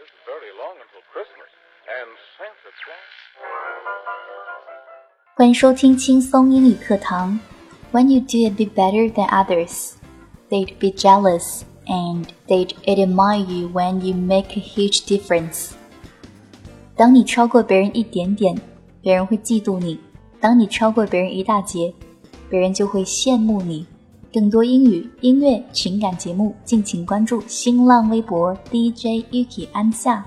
isn't very long until Christmas, and Santa Claus. 欢迎收听轻松英语课堂。When you do a bit better than others, they'd be jealous and they'd admire you when you make a huge difference. 当你超过别人一点点，别人会嫉妒你；当你超过别人一大截，别人就会羡慕你。 更多英语、音乐、情感节目，敬请关注新浪微博 DJ Yuki 安夏。